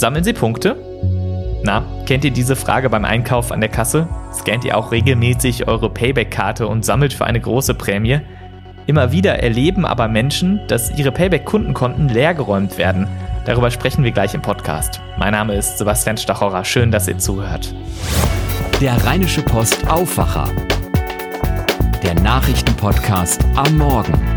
Sammeln Sie Punkte? Na, kennt ihr diese Frage beim Einkauf an der Kasse? Scannt ihr auch regelmäßig eure Payback-Karte und sammelt für eine große Prämie? Immer wieder erleben aber Menschen, dass ihre Payback-Kundenkonten leergeräumt werden. Darüber sprechen wir gleich im Podcast. Mein Name ist Sebastian Stachorer. Schön, dass ihr zuhört. Der Rheinische Post Aufwacher. Der Nachrichtenpodcast am Morgen.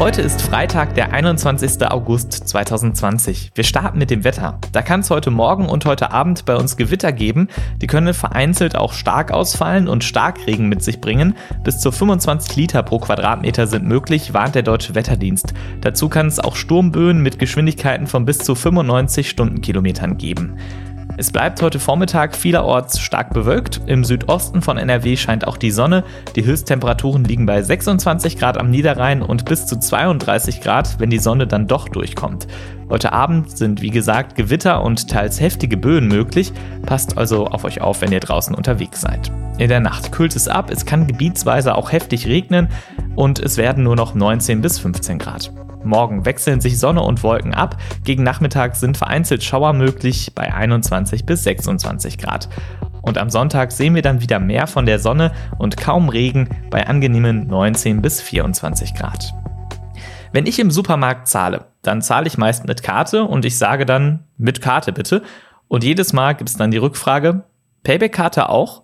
Heute ist Freitag, der 21. August 2020. Wir starten mit dem Wetter. Da kann es heute Morgen und heute Abend bei uns Gewitter geben. Die können vereinzelt auch stark ausfallen und Starkregen mit sich bringen. Bis zu 25 Liter pro Quadratmeter sind möglich, warnt der Deutsche Wetterdienst. Dazu kann es auch Sturmböen mit Geschwindigkeiten von bis zu 95 Stundenkilometern geben. Es bleibt heute Vormittag vielerorts stark bewölkt. Im Südosten von NRW scheint auch die Sonne. Die Höchsttemperaturen liegen bei 26 Grad am Niederrhein und bis zu 32 Grad, wenn die Sonne dann doch durchkommt. Heute Abend sind wie gesagt Gewitter und teils heftige Böen möglich. Passt also auf euch auf, wenn ihr draußen unterwegs seid. In der Nacht kühlt es ab, es kann gebietsweise auch heftig regnen und es werden nur noch 19 bis 15 Grad. Morgen wechseln sich Sonne und Wolken ab. Gegen Nachmittag sind vereinzelt Schauer möglich bei 21 bis 26 Grad. Und am Sonntag sehen wir dann wieder mehr von der Sonne und kaum Regen bei angenehmen 19 bis 24 Grad. Wenn ich im Supermarkt zahle, dann zahle ich meist mit Karte und ich sage dann mit Karte bitte. Und jedes Mal gibt es dann die Rückfrage, Payback-Karte auch?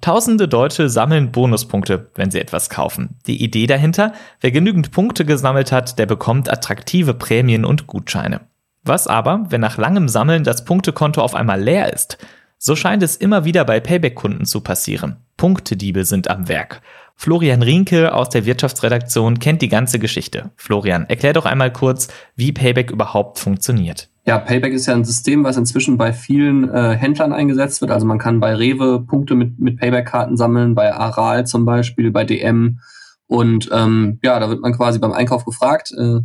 Tausende Deutsche sammeln Bonuspunkte, wenn sie etwas kaufen. Die Idee dahinter, wer genügend Punkte gesammelt hat, der bekommt attraktive Prämien und Gutscheine. Was aber, wenn nach langem Sammeln das Punktekonto auf einmal leer ist? So scheint es immer wieder bei Payback-Kunden zu passieren. Punktediebe sind am Werk. Florian Rienke aus der Wirtschaftsredaktion kennt die ganze Geschichte. Florian, erklär doch einmal kurz, wie Payback überhaupt funktioniert. Ja, Payback ist ja ein System, was inzwischen bei vielen äh, Händlern eingesetzt wird. Also man kann bei Rewe Punkte mit, mit Payback-Karten sammeln, bei Aral zum Beispiel, bei DM. Und ähm, ja, da wird man quasi beim Einkauf gefragt, äh,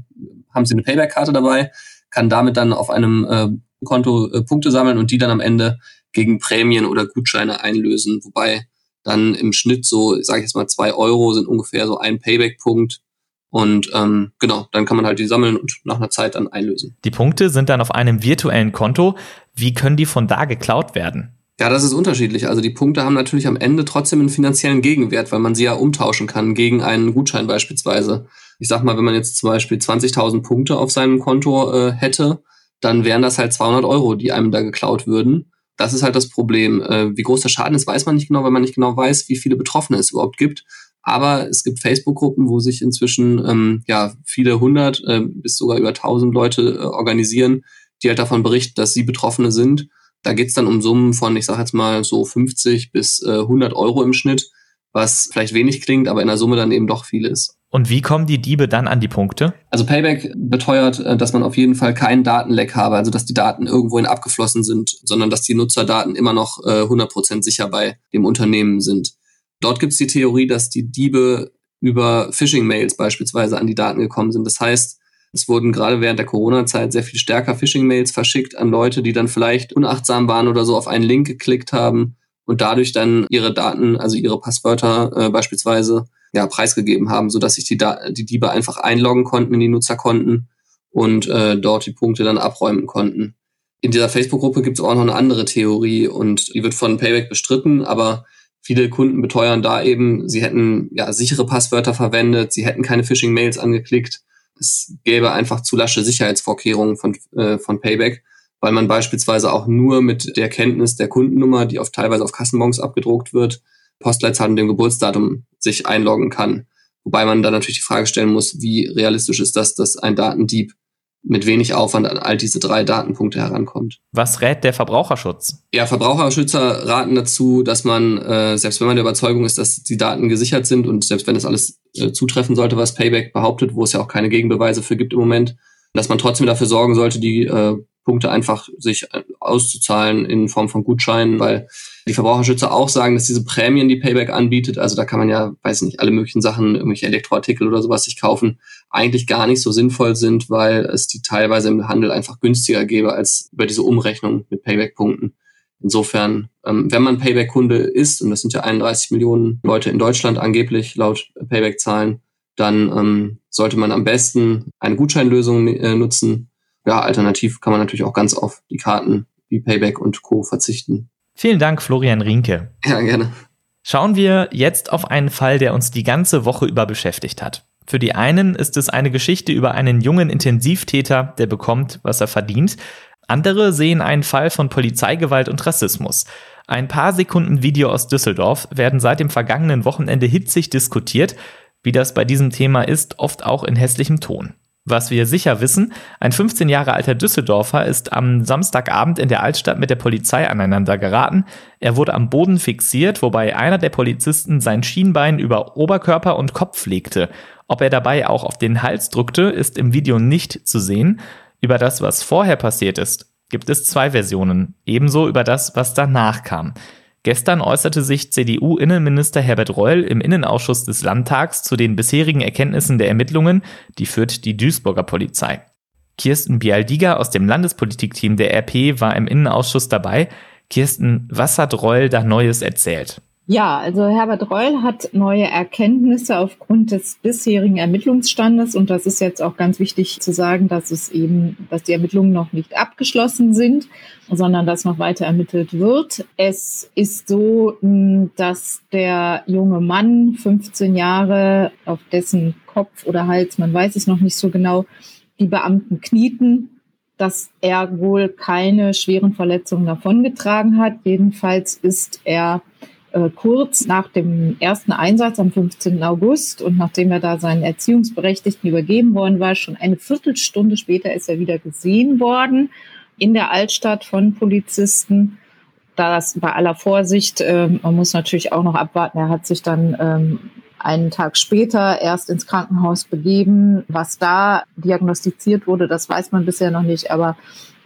haben Sie eine Payback-Karte dabei, kann damit dann auf einem äh, Konto äh, Punkte sammeln und die dann am Ende gegen Prämien oder Gutscheine einlösen. Wobei dann im Schnitt so, sage ich jetzt mal, zwei Euro sind ungefähr so ein Payback-Punkt und ähm, genau, dann kann man halt die sammeln und nach einer Zeit dann einlösen. Die Punkte sind dann auf einem virtuellen Konto. Wie können die von da geklaut werden? Ja, das ist unterschiedlich. Also die Punkte haben natürlich am Ende trotzdem einen finanziellen Gegenwert, weil man sie ja umtauschen kann gegen einen Gutschein beispielsweise. Ich sag mal, wenn man jetzt zum Beispiel 20.000 Punkte auf seinem Konto äh, hätte, dann wären das halt 200 Euro, die einem da geklaut würden. Das ist halt das Problem. Äh, wie groß der Schaden ist, weiß man nicht genau, weil man nicht genau weiß, wie viele Betroffene es überhaupt gibt. Aber es gibt Facebook-Gruppen, wo sich inzwischen ähm, ja viele hundert äh, bis sogar über tausend Leute äh, organisieren, die halt davon berichten, dass sie Betroffene sind. Da geht's dann um Summen von, ich sage jetzt mal so 50 bis äh, 100 Euro im Schnitt, was vielleicht wenig klingt, aber in der Summe dann eben doch viel ist. Und wie kommen die Diebe dann an die Punkte? Also Payback beteuert, äh, dass man auf jeden Fall keinen Datenleck habe, also dass die Daten irgendwohin abgeflossen sind, sondern dass die Nutzerdaten immer noch äh, 100% sicher bei dem Unternehmen sind. Dort gibt es die Theorie, dass die Diebe über Phishing-Mails beispielsweise an die Daten gekommen sind. Das heißt, es wurden gerade während der Corona-Zeit sehr viel stärker Phishing-Mails verschickt an Leute, die dann vielleicht unachtsam waren oder so auf einen Link geklickt haben und dadurch dann ihre Daten, also ihre Passwörter äh, beispielsweise, ja, preisgegeben haben, sodass sich die, da die Diebe einfach einloggen konnten in die Nutzerkonten und äh, dort die Punkte dann abräumen konnten. In dieser Facebook-Gruppe gibt es auch noch eine andere Theorie und die wird von Payback bestritten, aber Viele Kunden beteuern da eben, sie hätten ja sichere Passwörter verwendet, sie hätten keine Phishing-Mails angeklickt. Es gäbe einfach zu lasche Sicherheitsvorkehrungen von, äh, von Payback, weil man beispielsweise auch nur mit der Kenntnis der Kundennummer, die auf teilweise auf Kassenbons abgedruckt wird, Postleitzahl und dem Geburtsdatum sich einloggen kann. Wobei man dann natürlich die Frage stellen muss, wie realistisch ist das, dass ein Datendieb mit wenig Aufwand an all diese drei Datenpunkte herankommt. Was rät der Verbraucherschutz? Ja, Verbraucherschützer raten dazu, dass man, äh, selbst wenn man der Überzeugung ist, dass die Daten gesichert sind und selbst wenn das alles äh, zutreffen sollte, was Payback behauptet, wo es ja auch keine Gegenbeweise für gibt im Moment, dass man trotzdem dafür sorgen sollte, die äh, Punkte einfach sich auszuzahlen in Form von Gutscheinen, weil die Verbraucherschützer auch sagen, dass diese Prämien, die Payback anbietet, also da kann man ja, weiß nicht, alle möglichen Sachen, irgendwelche Elektroartikel oder sowas sich kaufen, eigentlich gar nicht so sinnvoll sind, weil es die teilweise im Handel einfach günstiger gäbe als über diese Umrechnung mit Payback-Punkten. Insofern, ähm, wenn man Payback-Kunde ist, und das sind ja 31 Millionen Leute in Deutschland angeblich laut Payback-Zahlen, dann ähm, sollte man am besten eine Gutscheinlösung äh, nutzen, ja, alternativ kann man natürlich auch ganz auf die Karten wie Payback und Co. verzichten. Vielen Dank, Florian Rienke. Ja, gerne. Schauen wir jetzt auf einen Fall, der uns die ganze Woche über beschäftigt hat. Für die einen ist es eine Geschichte über einen jungen Intensivtäter, der bekommt, was er verdient. Andere sehen einen Fall von Polizeigewalt und Rassismus. Ein paar Sekunden Video aus Düsseldorf werden seit dem vergangenen Wochenende hitzig diskutiert, wie das bei diesem Thema ist, oft auch in hässlichem Ton. Was wir sicher wissen, ein 15 Jahre alter Düsseldorfer ist am Samstagabend in der Altstadt mit der Polizei aneinander geraten. Er wurde am Boden fixiert, wobei einer der Polizisten sein Schienbein über Oberkörper und Kopf legte. Ob er dabei auch auf den Hals drückte, ist im Video nicht zu sehen. Über das, was vorher passiert ist, gibt es zwei Versionen. Ebenso über das, was danach kam. Gestern äußerte sich CDU-Innenminister Herbert Reul im Innenausschuss des Landtags zu den bisherigen Erkenntnissen der Ermittlungen, die führt die Duisburger Polizei. Kirsten Bialdiger aus dem Landespolitikteam der RP war im Innenausschuss dabei. Kirsten, was hat Reul da Neues erzählt? Ja, also Herbert Reul hat neue Erkenntnisse aufgrund des bisherigen Ermittlungsstandes und das ist jetzt auch ganz wichtig zu sagen, dass es eben, dass die Ermittlungen noch nicht abgeschlossen sind, sondern dass noch weiter ermittelt wird. Es ist so, hm, dass der junge Mann, 15 Jahre, auf dessen Kopf oder Hals, man weiß es noch nicht so genau, die Beamten knieten, dass er wohl keine schweren Verletzungen davongetragen hat. Jedenfalls ist er äh, kurz nach dem ersten Einsatz am 15. August und nachdem er da seinen Erziehungsberechtigten übergeben worden war, schon eine Viertelstunde später ist er wieder gesehen worden in der Altstadt von Polizisten. Das bei aller Vorsicht, äh, man muss natürlich auch noch abwarten, er hat sich dann ähm, einen Tag später erst ins Krankenhaus begeben. Was da diagnostiziert wurde, das weiß man bisher noch nicht, aber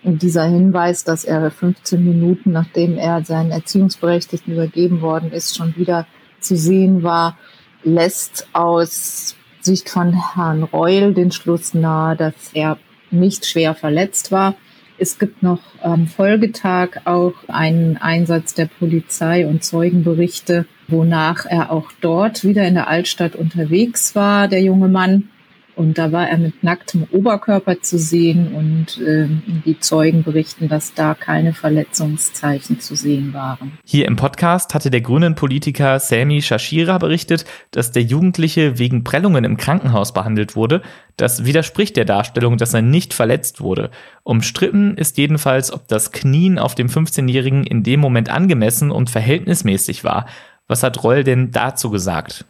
dieser Hinweis, dass er 15 Minuten nachdem er seinen Erziehungsberechtigten übergeben worden ist, schon wieder zu sehen war, lässt aus Sicht von Herrn Reul den Schluss nahe, dass er nicht schwer verletzt war. Es gibt noch am Folgetag auch einen Einsatz der Polizei und Zeugenberichte, wonach er auch dort wieder in der Altstadt unterwegs war, der junge Mann. Und da war er mit nacktem Oberkörper zu sehen und äh, die Zeugen berichten, dass da keine Verletzungszeichen zu sehen waren. Hier im Podcast hatte der grünen Politiker Sami Shashira berichtet, dass der Jugendliche wegen Prellungen im Krankenhaus behandelt wurde. Das widerspricht der Darstellung, dass er nicht verletzt wurde. Umstritten ist jedenfalls, ob das Knien auf dem 15-Jährigen in dem Moment angemessen und verhältnismäßig war. Was hat Roll denn dazu gesagt?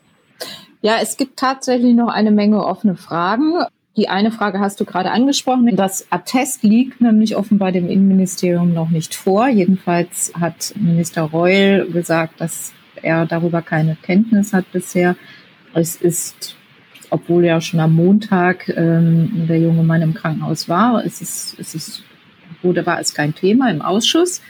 Ja, es gibt tatsächlich noch eine Menge offene Fragen. Die eine Frage hast du gerade angesprochen. Das Attest liegt nämlich offenbar dem Innenministerium noch nicht vor. Jedenfalls hat Minister Reul gesagt, dass er darüber keine Kenntnis hat bisher. Es ist, obwohl ja schon am Montag ähm, der junge Mann im Krankenhaus war, es ist, es ist, wurde, war es kein Thema im Ausschuss.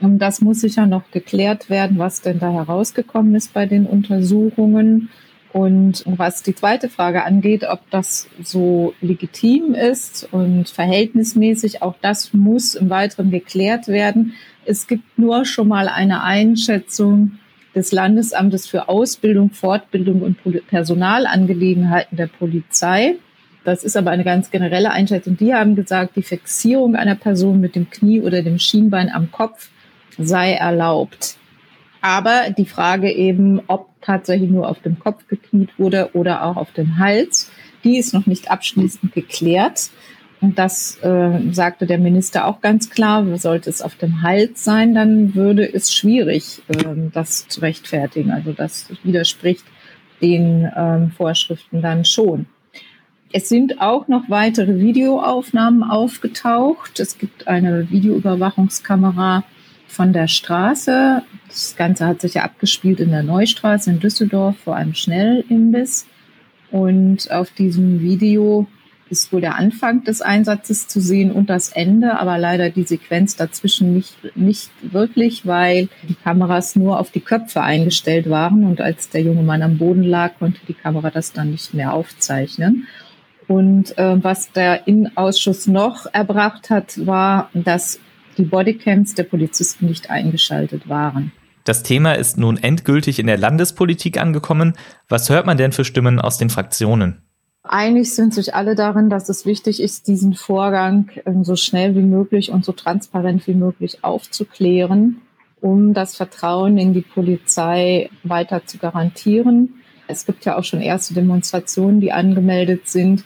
Und das muss sicher noch geklärt werden, was denn da herausgekommen ist bei den Untersuchungen. Und was die zweite Frage angeht, ob das so legitim ist und verhältnismäßig, auch das muss im Weiteren geklärt werden. Es gibt nur schon mal eine Einschätzung des Landesamtes für Ausbildung, Fortbildung und Personalangelegenheiten der Polizei. Das ist aber eine ganz generelle Einschätzung. Die haben gesagt, die Fixierung einer Person mit dem Knie oder dem Schienbein am Kopf sei erlaubt. Aber die Frage eben, ob tatsächlich nur auf dem Kopf gekniet wurde oder auch auf dem Hals, die ist noch nicht abschließend geklärt. Und das äh, sagte der Minister auch ganz klar. Sollte es auf dem Hals sein, dann würde es schwierig, äh, das zu rechtfertigen. Also das widerspricht den ähm, Vorschriften dann schon. Es sind auch noch weitere Videoaufnahmen aufgetaucht. Es gibt eine Videoüberwachungskamera von der Straße. Das Ganze hat sich ja abgespielt in der Neustraße in Düsseldorf vor einem Schnellimbiss. Und auf diesem Video ist wohl der Anfang des Einsatzes zu sehen und das Ende, aber leider die Sequenz dazwischen nicht, nicht wirklich, weil die Kameras nur auf die Köpfe eingestellt waren und als der junge Mann am Boden lag, konnte die Kamera das dann nicht mehr aufzeichnen. Und äh, was der Innenausschuss noch erbracht hat, war, dass die Bodycams der Polizisten nicht eingeschaltet waren. Das Thema ist nun endgültig in der Landespolitik angekommen. Was hört man denn für Stimmen aus den Fraktionen? Einig sind sich alle darin, dass es wichtig ist, diesen Vorgang ähm, so schnell wie möglich und so transparent wie möglich aufzuklären, um das Vertrauen in die Polizei weiter zu garantieren. Es gibt ja auch schon erste Demonstrationen, die angemeldet sind.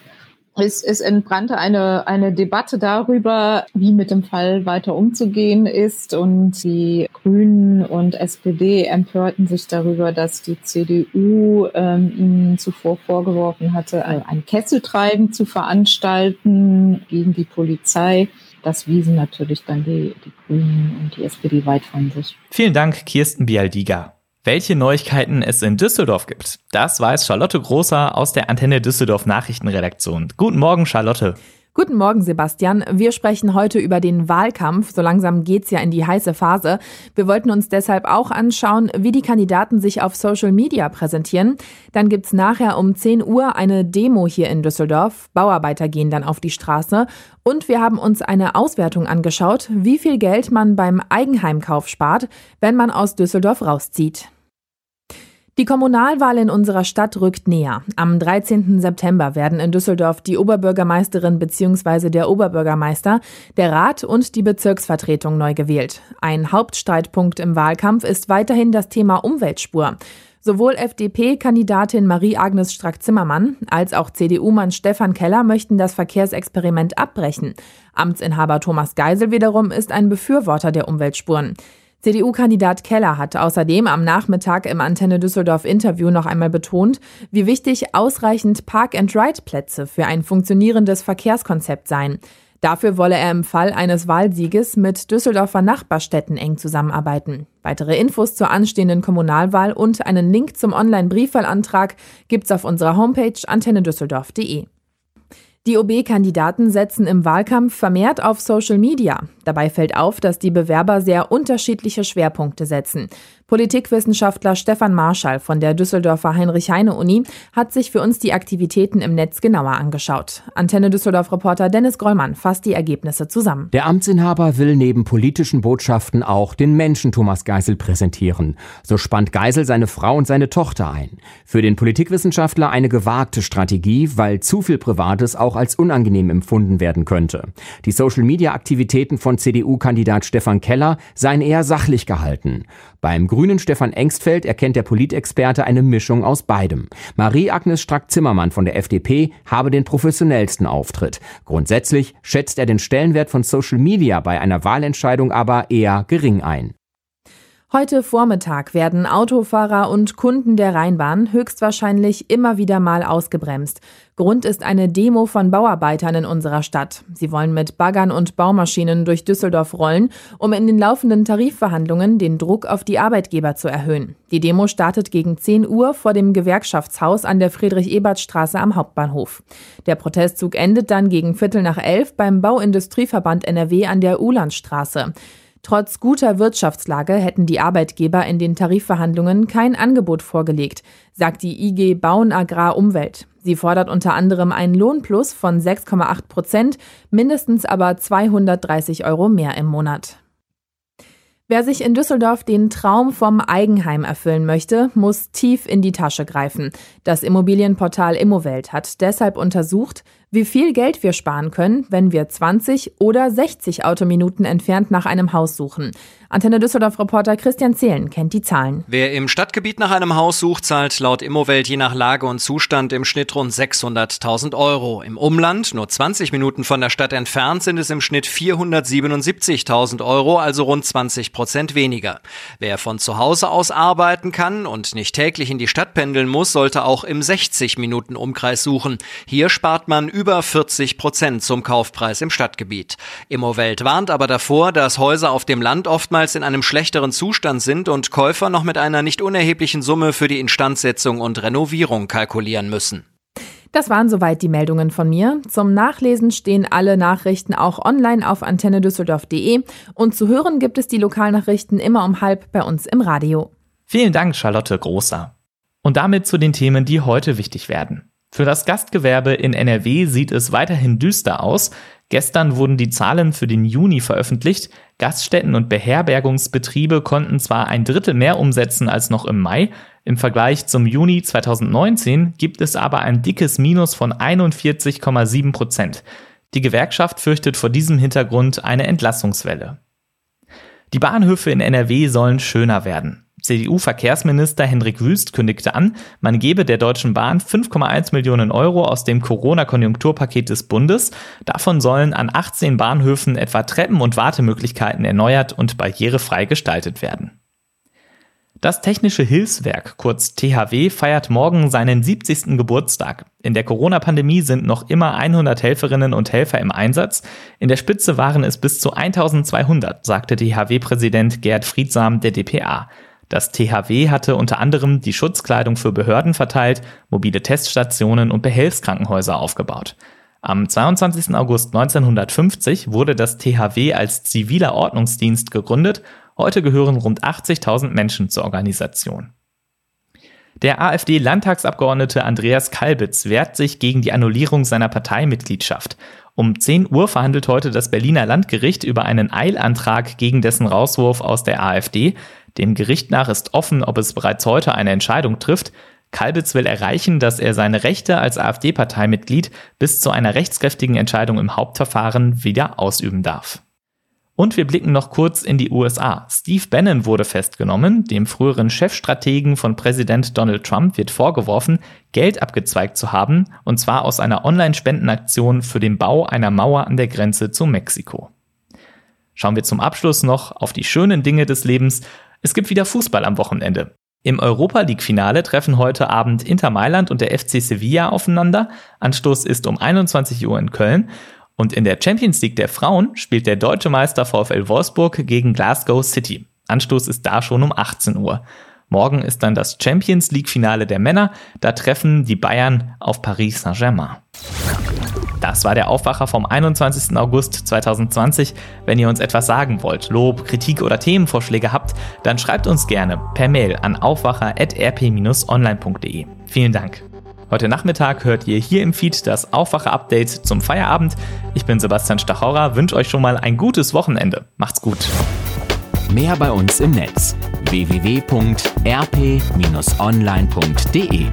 Es, es entbrannte eine, eine Debatte darüber, wie mit dem Fall weiter umzugehen ist. Und die Grünen und SPD empörten sich darüber, dass die CDU ähm, ihnen zuvor vorgeworfen hatte, ein Kesseltreiben zu veranstalten gegen die Polizei. Das wiesen natürlich dann die, die Grünen und die SPD weit von sich. Vielen Dank, Kirsten Bialdiga. Welche Neuigkeiten es in Düsseldorf gibt, das weiß Charlotte Großer aus der Antenne Düsseldorf Nachrichtenredaktion. Guten Morgen, Charlotte. Guten Morgen, Sebastian. Wir sprechen heute über den Wahlkampf. So langsam geht's ja in die heiße Phase. Wir wollten uns deshalb auch anschauen, wie die Kandidaten sich auf Social Media präsentieren. Dann gibt's nachher um 10 Uhr eine Demo hier in Düsseldorf. Bauarbeiter gehen dann auf die Straße. Und wir haben uns eine Auswertung angeschaut, wie viel Geld man beim Eigenheimkauf spart, wenn man aus Düsseldorf rauszieht. Die Kommunalwahl in unserer Stadt rückt näher. Am 13. September werden in Düsseldorf die Oberbürgermeisterin bzw. der Oberbürgermeister, der Rat und die Bezirksvertretung neu gewählt. Ein Hauptstreitpunkt im Wahlkampf ist weiterhin das Thema Umweltspur. Sowohl FDP-Kandidatin Marie-Agnes Strack-Zimmermann als auch CDU-Mann Stefan Keller möchten das Verkehrsexperiment abbrechen. Amtsinhaber Thomas Geisel wiederum ist ein Befürworter der Umweltspuren. CDU-Kandidat Keller hat außerdem am Nachmittag im Antenne Düsseldorf Interview noch einmal betont, wie wichtig ausreichend Park-and-Ride-Plätze für ein funktionierendes Verkehrskonzept seien. Dafür wolle er im Fall eines Wahlsieges mit Düsseldorfer Nachbarstädten eng zusammenarbeiten. Weitere Infos zur anstehenden Kommunalwahl und einen Link zum Online-Briefwahlantrag gibt's auf unserer Homepage antennedüsseldorf.de. Die OB-Kandidaten setzen im Wahlkampf vermehrt auf Social Media. Dabei fällt auf, dass die Bewerber sehr unterschiedliche Schwerpunkte setzen. Politikwissenschaftler Stefan Marschall von der Düsseldorfer Heinrich-Heine-Uni hat sich für uns die Aktivitäten im Netz genauer angeschaut. Antenne Düsseldorf-Reporter Dennis Grollmann fasst die Ergebnisse zusammen. Der Amtsinhaber will neben politischen Botschaften auch den Menschen Thomas Geisel präsentieren. So spannt Geisel seine Frau und seine Tochter ein. Für den Politikwissenschaftler eine gewagte Strategie, weil zu viel Privates auch als unangenehm empfunden werden könnte. Die Social-Media-Aktivitäten von CDU-Kandidat Stefan Keller seien eher sachlich gehalten. Beim grünen Stefan Engstfeld erkennt der Politexperte eine Mischung aus beidem. Marie-Agnes Strack-Zimmermann von der FDP habe den professionellsten Auftritt. Grundsätzlich schätzt er den Stellenwert von Social Media bei einer Wahlentscheidung aber eher gering ein. Heute Vormittag werden Autofahrer und Kunden der Rheinbahn höchstwahrscheinlich immer wieder mal ausgebremst. Grund ist eine Demo von Bauarbeitern in unserer Stadt. Sie wollen mit Baggern und Baumaschinen durch Düsseldorf rollen, um in den laufenden Tarifverhandlungen den Druck auf die Arbeitgeber zu erhöhen. Die Demo startet gegen 10 Uhr vor dem Gewerkschaftshaus an der Friedrich-Ebert-Straße am Hauptbahnhof. Der Protestzug endet dann gegen Viertel nach elf beim Bauindustrieverband NRW an der Ulandstraße. Trotz guter Wirtschaftslage hätten die Arbeitgeber in den Tarifverhandlungen kein Angebot vorgelegt, sagt die IG Bauen Agrar Umwelt. Sie fordert unter anderem einen Lohnplus von 6,8 Prozent, mindestens aber 230 Euro mehr im Monat. Wer sich in Düsseldorf den Traum vom Eigenheim erfüllen möchte, muss tief in die Tasche greifen. Das Immobilienportal Immowelt hat deshalb untersucht, wie viel Geld wir sparen können, wenn wir 20 oder 60 Autominuten entfernt nach einem Haus suchen. Antenne Düsseldorf-Reporter Christian Zehlen kennt die Zahlen. Wer im Stadtgebiet nach einem Haus sucht, zahlt laut Immowelt je nach Lage und Zustand im Schnitt rund 600.000 Euro. Im Umland, nur 20 Minuten von der Stadt entfernt, sind es im Schnitt 477.000 Euro, also rund 20 Prozent weniger. Wer von zu Hause aus arbeiten kann und nicht täglich in die Stadt pendeln muss, sollte auch im 60 Minuten Umkreis suchen. Hier spart man über 40 Prozent zum Kaufpreis im Stadtgebiet. Immowelt warnt aber davor, dass Häuser auf dem Land oftmals oftmals in einem schlechteren Zustand sind und Käufer noch mit einer nicht unerheblichen Summe für die Instandsetzung und Renovierung kalkulieren müssen. Das waren soweit die Meldungen von mir. Zum Nachlesen stehen alle Nachrichten auch online auf antennedüsseldorf.de und zu hören gibt es die Lokalnachrichten immer um halb bei uns im Radio. Vielen Dank, Charlotte Großer. Und damit zu den Themen, die heute wichtig werden. Für das Gastgewerbe in NRW sieht es weiterhin düster aus. Gestern wurden die Zahlen für den Juni veröffentlicht. Gaststätten und Beherbergungsbetriebe konnten zwar ein Drittel mehr umsetzen als noch im Mai, im Vergleich zum Juni 2019 gibt es aber ein dickes Minus von 41,7 Prozent. Die Gewerkschaft fürchtet vor diesem Hintergrund eine Entlassungswelle. Die Bahnhöfe in NRW sollen schöner werden. CDU-Verkehrsminister Hendrik Wüst kündigte an, man gebe der Deutschen Bahn 5,1 Millionen Euro aus dem Corona-Konjunkturpaket des Bundes. Davon sollen an 18 Bahnhöfen etwa Treppen- und Wartemöglichkeiten erneuert und barrierefrei gestaltet werden. Das Technische Hilfswerk, kurz THW, feiert morgen seinen 70. Geburtstag. In der Corona-Pandemie sind noch immer 100 Helferinnen und Helfer im Einsatz. In der Spitze waren es bis zu 1200, sagte THW-Präsident Gerd Friedsam der DPA. Das THW hatte unter anderem die Schutzkleidung für Behörden verteilt, mobile Teststationen und Behelfskrankenhäuser aufgebaut. Am 22. August 1950 wurde das THW als ziviler Ordnungsdienst gegründet. Heute gehören rund 80.000 Menschen zur Organisation. Der AfD-Landtagsabgeordnete Andreas Kalbitz wehrt sich gegen die Annullierung seiner Parteimitgliedschaft. Um 10 Uhr verhandelt heute das Berliner Landgericht über einen Eilantrag gegen dessen Rauswurf aus der AfD. Dem Gericht nach ist offen, ob es bereits heute eine Entscheidung trifft. Kalbitz will erreichen, dass er seine Rechte als AfD-Parteimitglied bis zu einer rechtskräftigen Entscheidung im Hauptverfahren wieder ausüben darf. Und wir blicken noch kurz in die USA. Steve Bannon wurde festgenommen. Dem früheren Chefstrategen von Präsident Donald Trump wird vorgeworfen, Geld abgezweigt zu haben, und zwar aus einer Online-Spendenaktion für den Bau einer Mauer an der Grenze zu Mexiko. Schauen wir zum Abschluss noch auf die schönen Dinge des Lebens. Es gibt wieder Fußball am Wochenende. Im Europa League-Finale treffen heute Abend Inter Mailand und der FC Sevilla aufeinander. Anstoß ist um 21 Uhr in Köln. Und in der Champions League der Frauen spielt der deutsche Meister VfL Wolfsburg gegen Glasgow City. Anstoß ist da schon um 18 Uhr. Morgen ist dann das Champions League-Finale der Männer. Da treffen die Bayern auf Paris Saint-Germain. Das war der Aufwacher vom 21. August 2020. Wenn ihr uns etwas sagen wollt, Lob, Kritik oder Themenvorschläge habt, dann schreibt uns gerne per Mail an aufwacher.rp-online.de. Vielen Dank. Heute Nachmittag hört ihr hier im Feed das Aufwacher-Update zum Feierabend. Ich bin Sebastian Stachauer, wünsche euch schon mal ein gutes Wochenende. Macht's gut. Mehr bei uns im Netz www.rp-online.de